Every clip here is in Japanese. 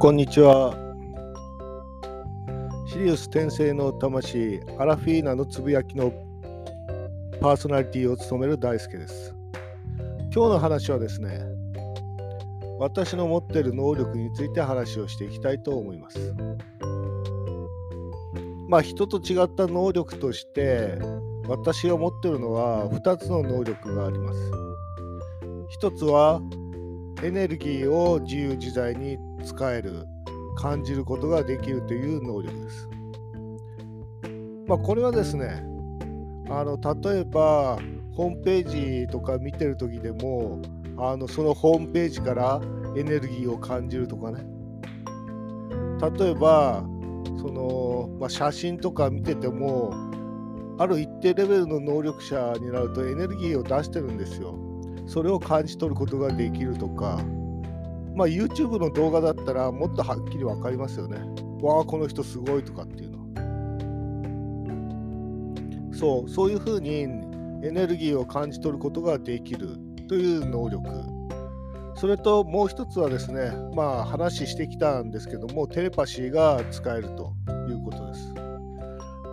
こんにちは。シリウス転生の魂、アラフィーナのつぶやきのパーソナリティを務める大輔です。今日の話はですね、私の持っている能力について話をしていきたいと思います。まあ人と違った能力として私が持ってるのは2つの能力があります。1つはエネルギーを自由自在に使える感じることができるという能力です。まあ、これはですねあの例えばホームページとか見てる時でもあのそのホームページからエネルギーを感じるとかね例えばその、まあ、写真とか見ててもある一定レベルの能力者になるとエネルギーを出してるんですよ。それを感じ取ることができるとか、まあ、YouTube の動画だったらもっとはっきり分かりますよね。わあ、この人すごいとかっていうの。そう、そういうふうにエネルギーを感じ取ることができるという能力。それともう一つはですね、まあ話してきたんですけども、テレパシーが使えるということです。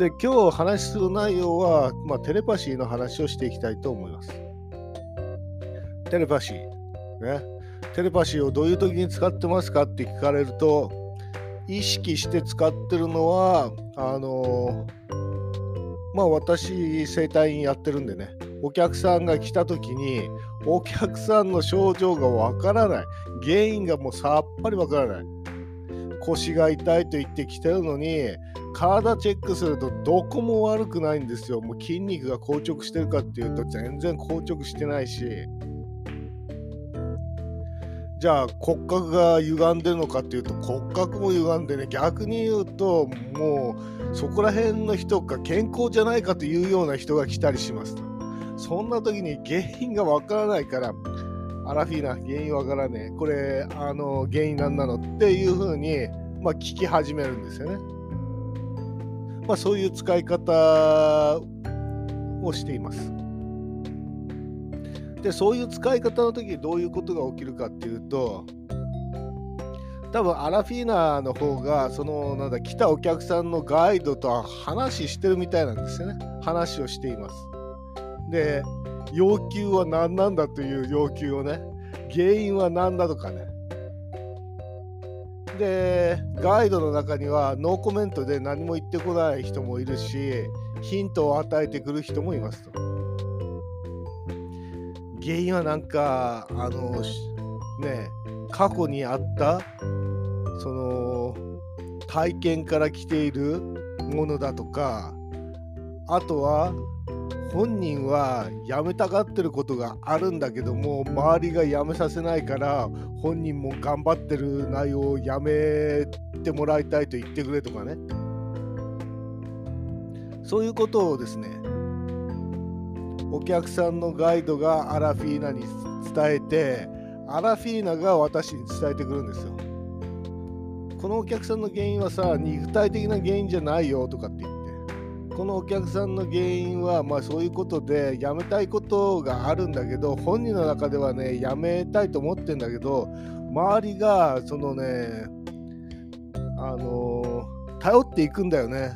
で、今日話する内容は、まあ、テレパシーの話をしていきたいと思います。テレパシー。ね。テレパシーをどういう時に使ってますかって聞かれると、意識して使ってるのは、あのまあ私、整体院やってるんでね、お客さんが来た時に、お客さんの症状がわからない。原因がもうさっぱりわからない。腰が痛いと言ってきてるのに、体チェックするとどこも悪くないんですよ。もう筋肉が硬直してるかっていうと全然硬直してないし、じゃあ骨格が歪んでるのかっていうと骨格も歪んでね逆に言うともうそこら辺の人か健康じゃないかというような人が来たりしますそんな時に原因がわからないからアラフィーナ原因わからねえこれあの原因なんなのっていうふうに、まあ、聞き始めるんですよね。まあそういう使い方をしています。でそういう使い方の時にどういうことが起きるかっていうと多分アラフィーナの方がそのなんだ来たお客さんのガイドと話してるみたいなんですよね。話をしています。で要求は何なんだという要求をね。原因は何だとかね。でガイドの中にはノーコメントで何も言ってこない人もいるしヒントを与えてくる人もいますと。原因はなんかあのね過去にあったその体験から来ているものだとかあとは本人は辞めたがってることがあるんだけども周りが辞めさせないから本人も頑張ってる内容をやめてもらいたいと言ってくれとかね。そういうことをですねお客さんのガイドがアラフィーナに伝えてアラフィーナが私に伝えてくるんですよ。このお客さんの原因はさ肉体的な原因じゃないよとかって言って。このお客さんの原因はまあそういうことでやめたいことがあるんだけど本人の中ではねやめたいと思ってんだけど周りがそのねあの、頼っていくんだよね。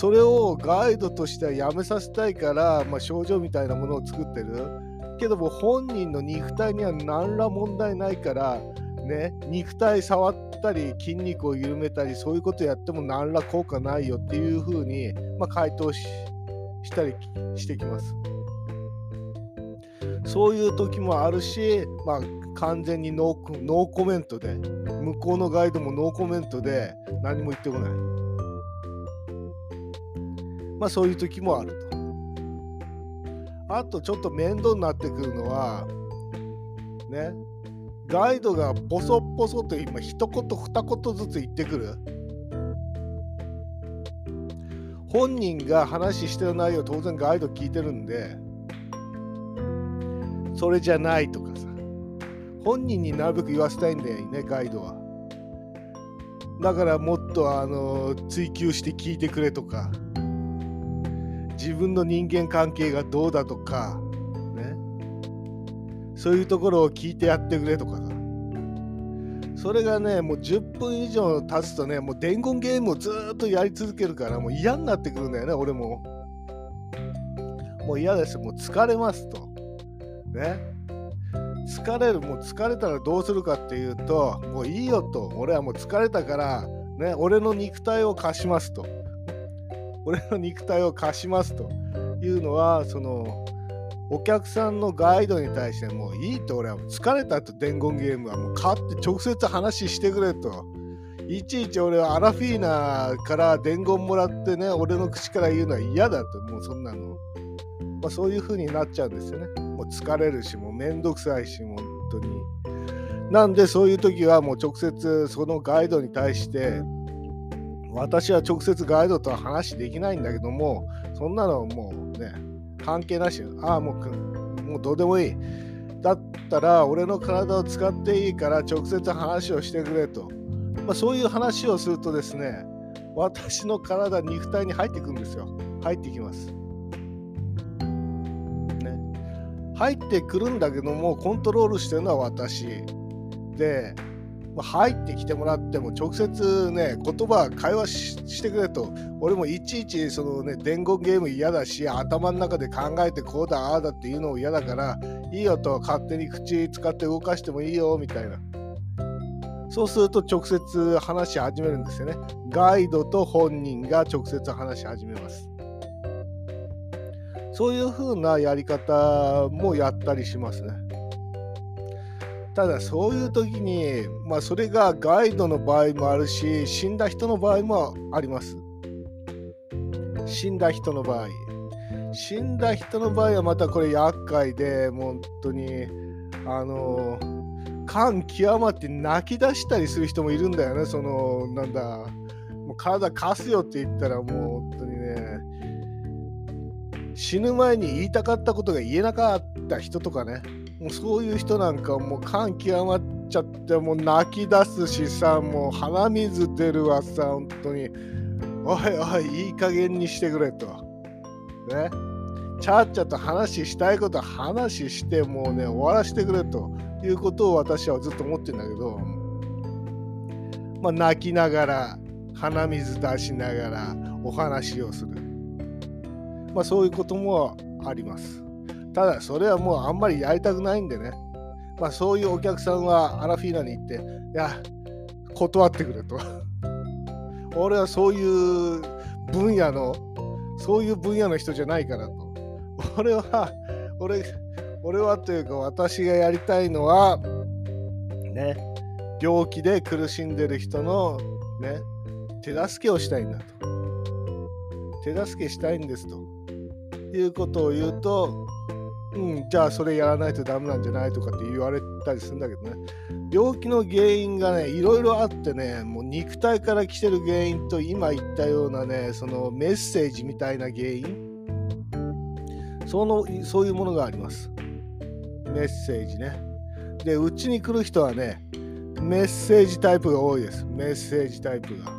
それをガイドとしてはやめさせたいから、まあ、症状みたいなものを作ってる。けども本人の肉体には何ら問題ないからね肉体触ったり筋肉を緩めたりそういうことやっても何ら効果ないよっていうふうに、まあ、回答したりしてきます。そういう時もあるし、まあ、完全にノーノーコメントで向こうのガイドもノーコメントで何も言ってこない。まあそういう時もあると。あとちょっと面倒になってくるのは、ね、ガイドがポソポソと今一言二言ずつ言ってくる。本人が話してる内容当然ガイド聞いてるんで、それじゃないとかさ、本人になるべく言わせたいんだよね、ガイドは。だからもっとあの追求して聞いてくれとか。自分の人間関係がどうだとか、ね、そういうところを聞いてやってくれとかそれがね、もう10分以上経つとね、もう伝言ゲームをずっとやり続けるから、もう嫌になってくるんだよね、俺も。もう嫌ですもう疲れますと。ね。疲れる、もう疲れたらどうするかっていうと、もういいよと、俺はもう疲れたから、ね、俺の肉体を貸しますと。俺の肉体を貸しますというのは、その、お客さんのガイドに対してもういいと俺は疲れたと伝言ゲームはもう買って直接話してくれと。いちいち俺はアラフィーナから伝言もらってね俺の口から言うのは嫌だと。もうそんなの、まあ、そういう風になっちゃうんですよね。もう疲れるしもうめんどくさいし本当に。なんでそういう時はもう直接そのガイドに対して私は直接ガイドとは話できないんだけどもそんなのもうね関係なしああもうもうどうでもいい。だったら俺の体を使っていいから直接話をしてくれと、まあ、そういう話をするとですね私の体肉体に入ってくんですよ。入ってきます、ね、入ってくるんだけどもコントロールしてるのは私。でま入ってきてもらっても直接ね言葉会話してくれと。俺もいちいちそのね伝言ゲーム嫌だし頭の中で考えてこうだああだっていうのも嫌だからいいよと勝手に口使って動かしてもいいよみたいな。そうすると直接話し始めるんですよね。ガイドと本人が直接話し始めます。そういう風なやり方もやったりしますね。ただそういう時に、まあ、それがガイドの場合もあるし死んだ人の場合もあります。死んだ人の場合。死んだ人の場合はまたこれ厄介で本当にあの感極まって泣き出したりする人もいるんだよね。そのなんだもう体貸すよって言ったらもう本当にね。死ぬ前に言いたかったことが言えなかった人とかね。もうそういう人なんかもう感極まっちゃってもう泣き出すしさもう鼻水出るわさ本当に。おいおいいい加減にしてくれと。ね。ちゃっちゃと話したいこと話してもうね終わらせてくれと。いうことを私はずっと思ってるんだけど。まあ泣きながら鼻水出しながらお話をする。まあそういうこともあります。ただそれはもうあんまりやりたくないんでね、まあ、そういうお客さんはアラフィーナに行って、いや、断ってくれと。俺はそういう分野の、そういう分野の人じゃないからと。俺は、俺、俺はというか私がやりたいのは、ね、病気で苦しんでる人のね、手助けをしたいんだと。手助けしたいんですと。いうことを言うと、うん、じゃあそれやらないとダメなんじゃないとかって言われたりするんだけどね。病気の原因がねいろいろあってねもう肉体から来てる原因と今言ったようなねそのメッセージみたいな原因。そのそういうものがあります。メッセージね。でうちに来る人はねメッセージタイプが多いです。メッセージタイプが。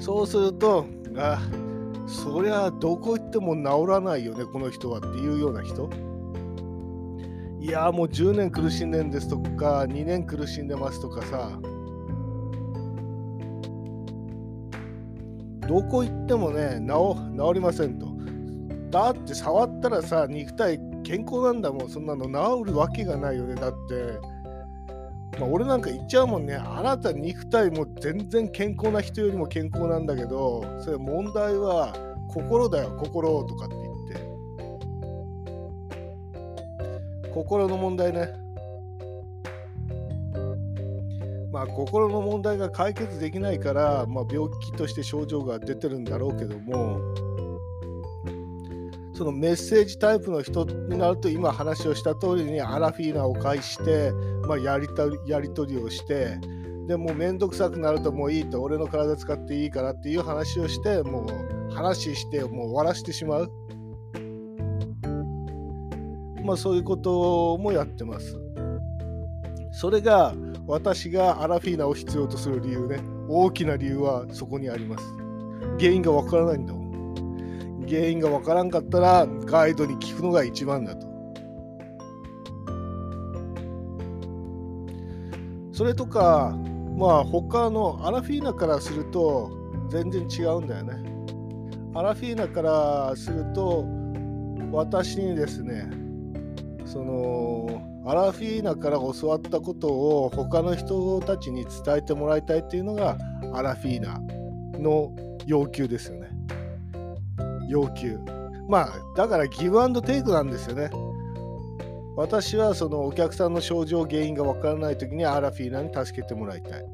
そうするとあそりゃどこ行っても治らないよねこの人はっていうような人。いやもう10年苦しんでんですとか2年苦しんでますとかさ。どこ行ってもね治治りませんと。だって触ったらさ肉体健康なんだもん。そんなの治るわけがないよねだって。まあ、俺なんか言っちゃうもんね、あなた肉体も全然健康な人よりも健康なんだけど、それ問題は心だよ、心とかって言って。心の問題ね。まあ、心の問題が解決できないから、まあ、病気として症状が出てるんだろうけども、そのメッセージタイプの人になると今話をした通りにアラフィーナを介して、まあ、やりたやり取りをしてでもうめんどくさくなるともういいと俺の体使っていいからっていう話をしてもう話してもう終わらせてしまう。まあそういうこともやってます。それが私がアラフィーナを必要とする理由ね。大きな理由はそこにあります。原因がわからないんだもん。原因がわからんかったらガイドに聞くのが一番だと。それとかまあ他のアラフィーナからすると全然違うんだよね。アラフィーナからすると私にですねそのアラフィーナから教わったことを他の人たちに伝えてもらいたいっていうのがアラフィーナの要求ですよね。要求。まあだからギブアンドテイクなんですよね。私はそのお客さんの症状原因がわからない時にアラフィーナに助けてもらいたい。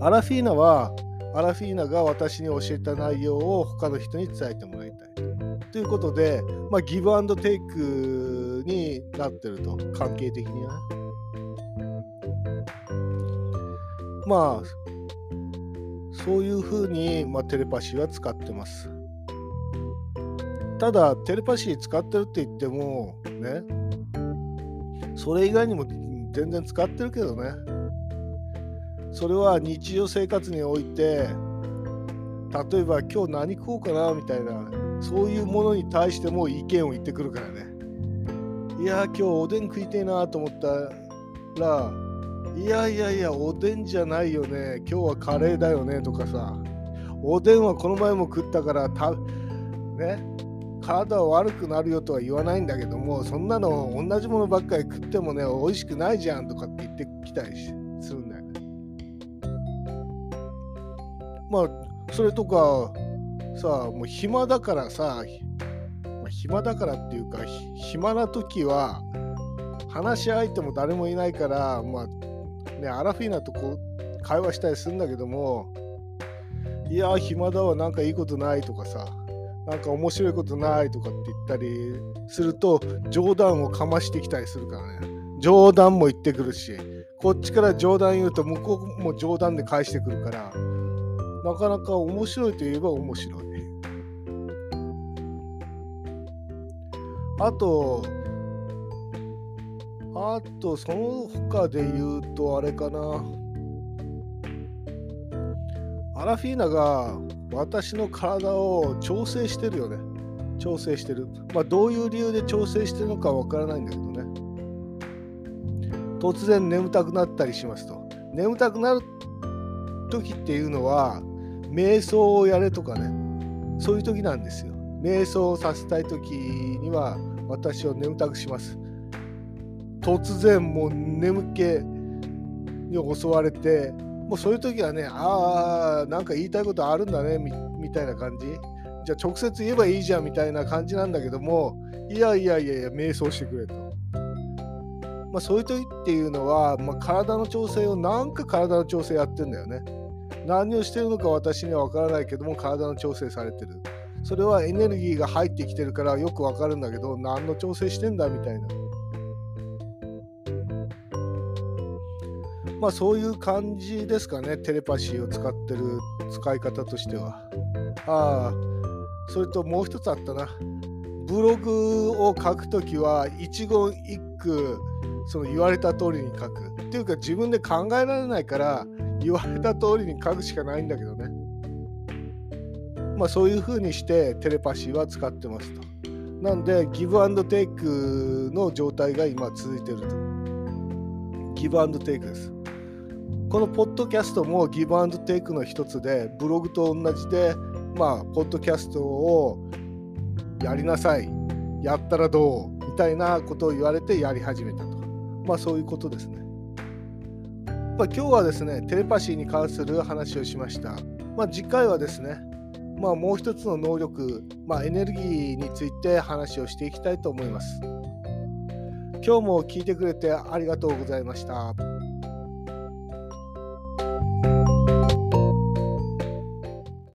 アラフィーナはアラフィーナが私に教えた内容を他の人に伝えてもらいたい。ということで、まあ、ギブアンドテイクになってると、関係的にはまあ、そういうふうに、まあ、テレパシーは使ってます。ただ、テレパシー使ってるって言っても、ね、それ以外にも全然使ってるけどね。それは日常生活において、例えば今日何食おうかなみたいな、そういうものに対しても意見を言ってくるからね。いや、今日おでん食いてえなと思ったら、いやいやいや、おでんじゃないよね。今日はカレーだよねとかさ、おでんはこの前も食ったからた、ね、体は悪くなるよとは言わないんだけどもそんなの同じものばっかり食ってもね美味しくないじゃんとかって言ってきたりするんだよね。まあそれとかさもう暇だからさ、まあ、暇だからっていうか暇な時は話し相手も誰もいないからまあねアラフィーナとこう会話したりするんだけどもいや暇だわなんかいいことないとかさなんか面白いことないとかって言ったりすると冗談をかましてきたりするからね。冗談も言ってくるしこっちから冗談言うと向こうも冗談で返してくるからなかなか面白いといえば面白い。あとあとその他で言うとあれかな。アラフィーナが私の体を調整してるよね。調整してる。まあ、どういう理由で調整してるのかわからないんだけどね。突然眠たくなったりしますと。眠たくなる時っていうのは、瞑想をやれとかね、そういう時なんですよ。瞑想をさせたい時には、私を眠たくします。突然もう眠気に襲われて、もうそういう時はね、ああ、なんか言いたいことあるんだねみ、みたいな感じ。じゃあ直接言えばいいじゃんみたいな感じなんだけども、いやいやいやいや、瞑想してくれと。まあ、そういう時っていうのは、まあ、体の調整を、なんか体の調整やってんだよね。何をしてるのか私には分からないけども、体の調整されてる。それはエネルギーが入ってきてるからよく分かるんだけど、何の調整してんだみたいな。まあそういう感じですかね、テレパシーを使ってる使い方としては。ああ、それともう一つあったな。ブログを書くときは一言一句その言われた通りに書く。っていうか自分で考えられないから言われた通りに書くしかないんだけどね。まあそういうふうにしてテレパシーは使ってますと。なんでギブアンドテイクの状態が今続いてると。ギブアンドテイクです。このポッドキャストもギブアンドテイクの一つで、ブログと同じで、まあ、ポッドキャストをやりなさい、やったらどう？みたいなことを言われてやり始めたと。まあ、そういうことですね。まあ、今日はですね、テレパシーに関する話をしました。まあ、次回はですね、まあ、もう一つの能力、まあ、エネルギーについて話をしていきたいと思います。今日も聞いてくれてありがとうございました。